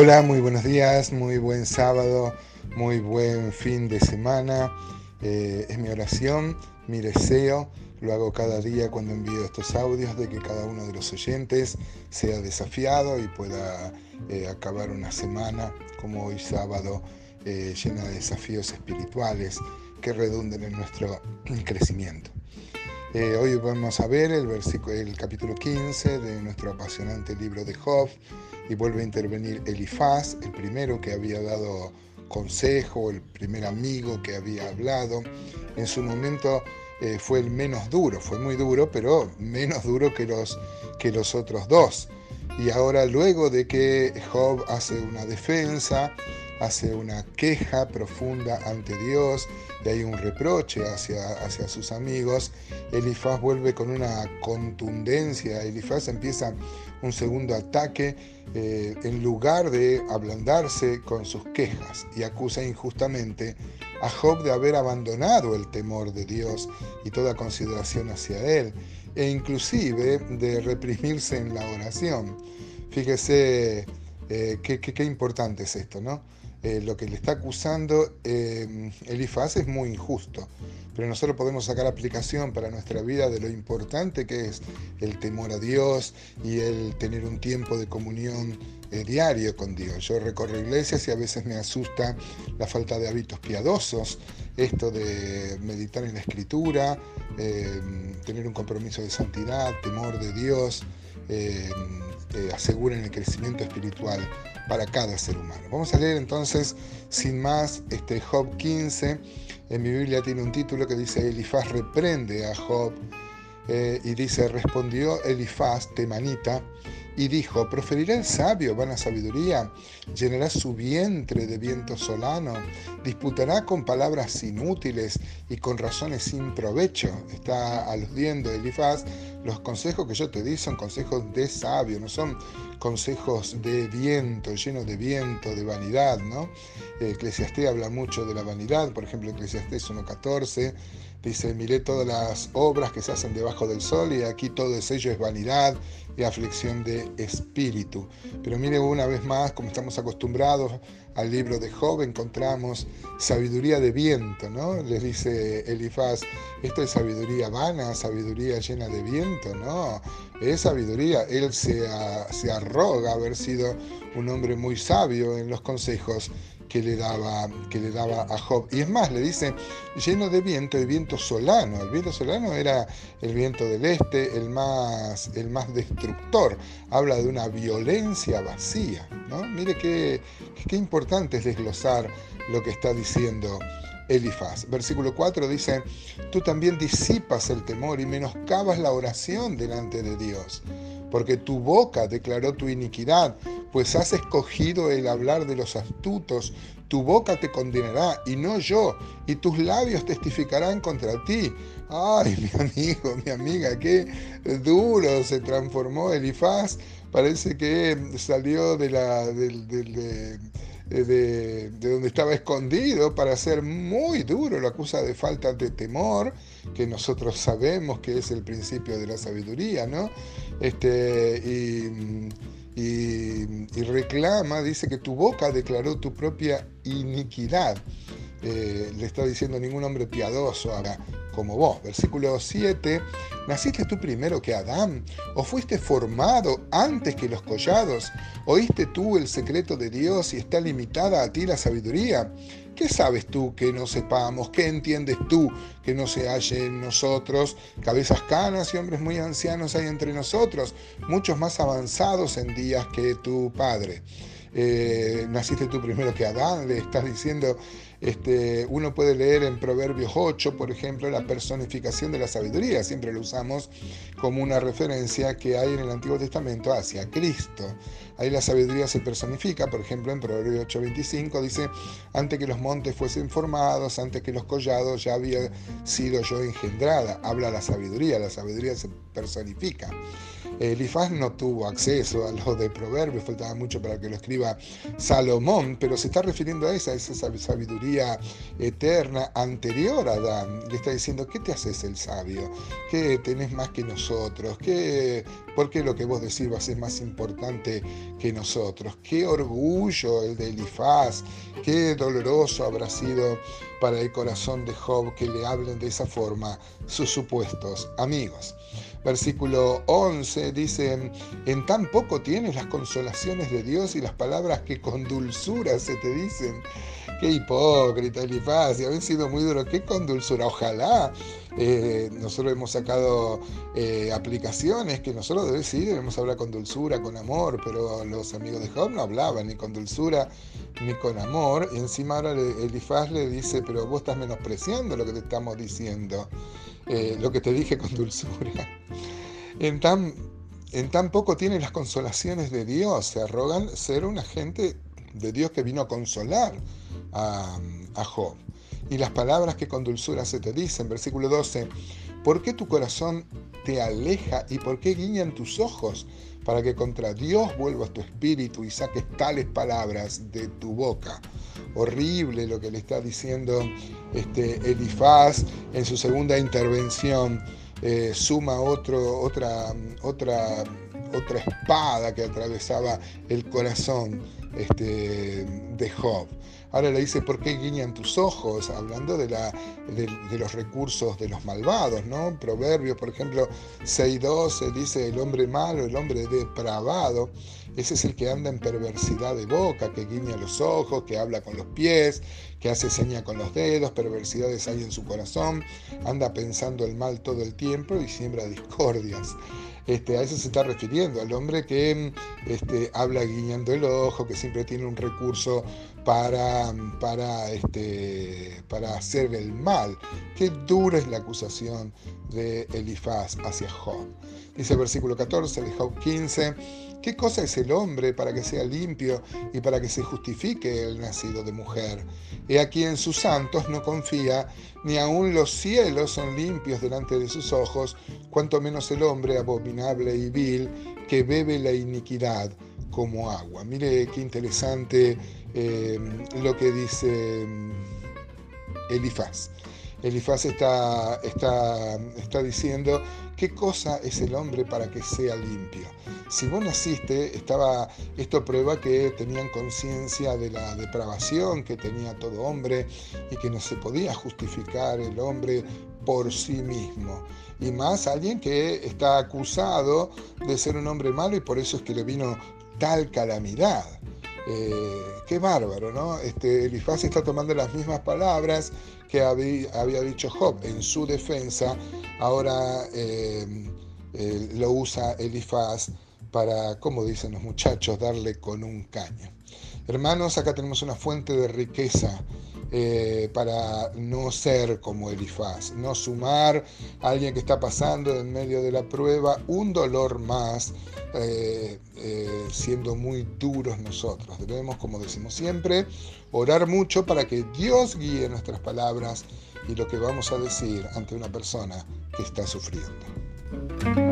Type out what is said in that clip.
Hola, muy buenos días, muy buen sábado, muy buen fin de semana. Eh, es mi oración, mi deseo, lo hago cada día cuando envío estos audios, de que cada uno de los oyentes sea desafiado y pueda eh, acabar una semana como hoy sábado eh, llena de desafíos espirituales que redunden en nuestro crecimiento. Hoy vamos a ver el, el capítulo 15 de nuestro apasionante libro de Job y vuelve a intervenir Elifaz, el primero que había dado consejo, el primer amigo que había hablado. En su momento eh, fue el menos duro, fue muy duro, pero menos duro que los, que los otros dos. Y ahora luego de que Job hace una defensa, hace una queja profunda ante Dios y hay un reproche hacia, hacia sus amigos, Elifaz vuelve con una contundencia, Elifaz empieza un segundo ataque eh, en lugar de ablandarse con sus quejas y acusa injustamente a Job de haber abandonado el temor de Dios y toda consideración hacia él e inclusive de reprimirse en la oración. Fíjese eh, qué, importante es esto, ¿no? Eh, lo que le está acusando eh, Elifaz es muy injusto, pero nosotros podemos sacar aplicación para nuestra vida de lo importante que es el temor a Dios y el tener un tiempo de comunión eh, diario con Dios. Yo recorro iglesias y a veces me asusta la falta de hábitos piadosos, esto de meditar en la escritura, tener un compromiso de santidad, temor de Dios, aseguren el crecimiento espiritual para cada ser humano. Vamos a leer entonces, sin más, este Job 15. En mi Biblia tiene un título que dice Elifaz reprende a Job eh, y dice, respondió Elifaz, temanita, y dijo, ¿proferirá el sabio vana sabiduría? ¿Llenará su vientre de viento solano? ¿Disputará con palabras inútiles y con razones sin provecho? Está aludiendo Elifaz, los consejos que yo te di son consejos de sabio, no son consejos de viento, llenos de viento, de vanidad, ¿no? Eclesiastés habla mucho de la vanidad, por ejemplo, Eclesiastés 1.14 dice, miré todas las obras que se hacen debajo del sol y aquí todo ello es vanidad y aflicción de espíritu. Pero mire una vez más, como estamos acostumbrados al libro de Job, encontramos sabiduría de viento, ¿no? Les dice Elifaz, esto es sabiduría vana, sabiduría llena de viento, ¿no? Es sabiduría. Él se, se arroga haber sido un hombre muy sabio en los consejos que le daba, que le daba a Job. Y es más, le dice, lleno de viento, de viento solano. El viento solano era el viento del este, el más, el más destructor. Habla de una violencia vacía. ¿no? Mire qué, qué importante es desglosar lo que está diciendo Elifaz. Versículo 4 dice, tú también disipas el temor y menoscabas la oración delante de Dios, porque tu boca declaró tu iniquidad pues has escogido el hablar de los astutos, tu boca te condenará y no yo, y tus labios testificarán contra ti. Ay, mi amigo, mi amiga, qué duro se transformó Elifaz. Parece que salió de la, de, de, donde estaba escondido para ser muy duro, lo acusa de falta de temor, que nosotros sabemos que es el principio de la sabiduría, ¿no? Este, y, y, reclama, dice que tu boca declaró tu propia iniquidad. Eh, le está diciendo ningún hombre piadoso haga Versículo 7, ¿naciste tú primero que Adán? ¿O fuiste formado antes que los collados? ¿Oíste tú el secreto de Dios y está limitada a ti la sabiduría? ¿Qué sabes tú que no sepamos? ¿Qué entiendes tú que no se halle en nosotros? Cabezas canas y hombres muy ancianos hay entre nosotros, muchos más avanzados en días que tu Padre. Eh, naciste tú primero que Adán, le estás diciendo, este, uno puede leer en Proverbios 8, por ejemplo, la personificación de la sabiduría, siempre lo usamos como una referencia que hay en el Antiguo Testamento hacia Cristo. Ahí la sabiduría se personifica, por ejemplo, en Proverbios 8:25 dice, antes que los montes fuesen formados, antes que los collados ya había sido yo engendrada. Habla la sabiduría, la sabiduría se personifica. Elifaz no tuvo acceso a lo de Proverbios, faltaba mucho para que lo escriba Salomón, pero se está refiriendo a esa, esa sabiduría eterna anterior a Adán. Le está diciendo, ¿qué te haces el sabio? ¿Qué tenés más que nosotros? ¿Qué porque lo que vos decís va a ser más importante que nosotros. Qué orgullo el de Elifaz, qué doloroso habrá sido para el corazón de Job que le hablen de esa forma sus supuestos amigos. Versículo 11 dice, en tan poco tienes las consolaciones de Dios y las palabras que con dulzura se te dicen. Qué hipócrita, Elifaz, y habéis sido muy duro. Qué con dulzura. Ojalá eh, nosotros hemos sacado eh, aplicaciones que nosotros debemos sí debemos hablar con dulzura, con amor, pero los amigos de Job no hablaban ni con dulzura ni con amor. Y encima ahora Elifaz le dice, pero vos estás menospreciando lo que te estamos diciendo, eh, lo que te dije con dulzura. En tan, en tan poco tiene las consolaciones de Dios, se arrogan ser un agente de Dios que vino a consolar a, a Job y las palabras que con dulzura se te dicen. Versículo 12, ¿por qué tu corazón te aleja y por qué guiñan tus ojos para que contra Dios vuelvas tu espíritu y saques tales palabras de tu boca? Horrible lo que le está diciendo este Elifaz en su segunda intervención. Eh, suma otro, otra, otra, otra espada que atravesaba el corazón este, de Job. Ahora le dice, ¿por qué guiñan tus ojos? Hablando de, la, de, los recursos de los malvados, ¿no? Proverbios, por ejemplo, 6.12 dice, el hombre malo, el hombre depravado, ese es el que anda en perversidad de boca, que guiña los ojos, que habla con los pies, que hace seña con los dedos, perversidades hay en su corazón, anda pensando el mal todo el tiempo y siembra discordias. Este, a eso se está refiriendo, al hombre que este, habla guiñando el ojo, que siempre tiene un recurso para, para, este, para hacer el mal. Qué dura es la acusación de Elifaz hacia Job. Dice el versículo 14 de Job 15, ¿qué cosa es el hombre para que sea limpio y para que se justifique el nacido de mujer? He aquí en sus santos no confía, ni aun los cielos son limpios delante de sus ojos, cuanto menos el hombre abominable y vil que bebe la iniquidad como agua. Mire qué interesante eh, lo que dice mm, Elifaz. Elifaz está, está, está diciendo qué cosa es el hombre para que sea limpio. Si vos naciste, estaba, esto prueba que tenían conciencia de la depravación que tenía todo hombre y que no se podía justificar el hombre por sí mismo. Y más alguien que está acusado de ser un hombre malo y por eso es que le vino tal calamidad. Eh, qué bárbaro, ¿no? Este, Elifaz está tomando las mismas palabras que había, dicho Job en su defensa, ahora eh, eh, lo usa Elifaz para, como dicen los muchachos, darle con un caño. Hermanos, acá tenemos una fuente de riqueza eh, para no ser como Elifaz, no sumar a alguien que está pasando en medio de la prueba un dolor más, eh, eh, siendo muy duros nosotros. Debemos, como decimos siempre, orar mucho para que Dios guíe nuestras palabras y lo que vamos a decir ante una persona que está sufriendo.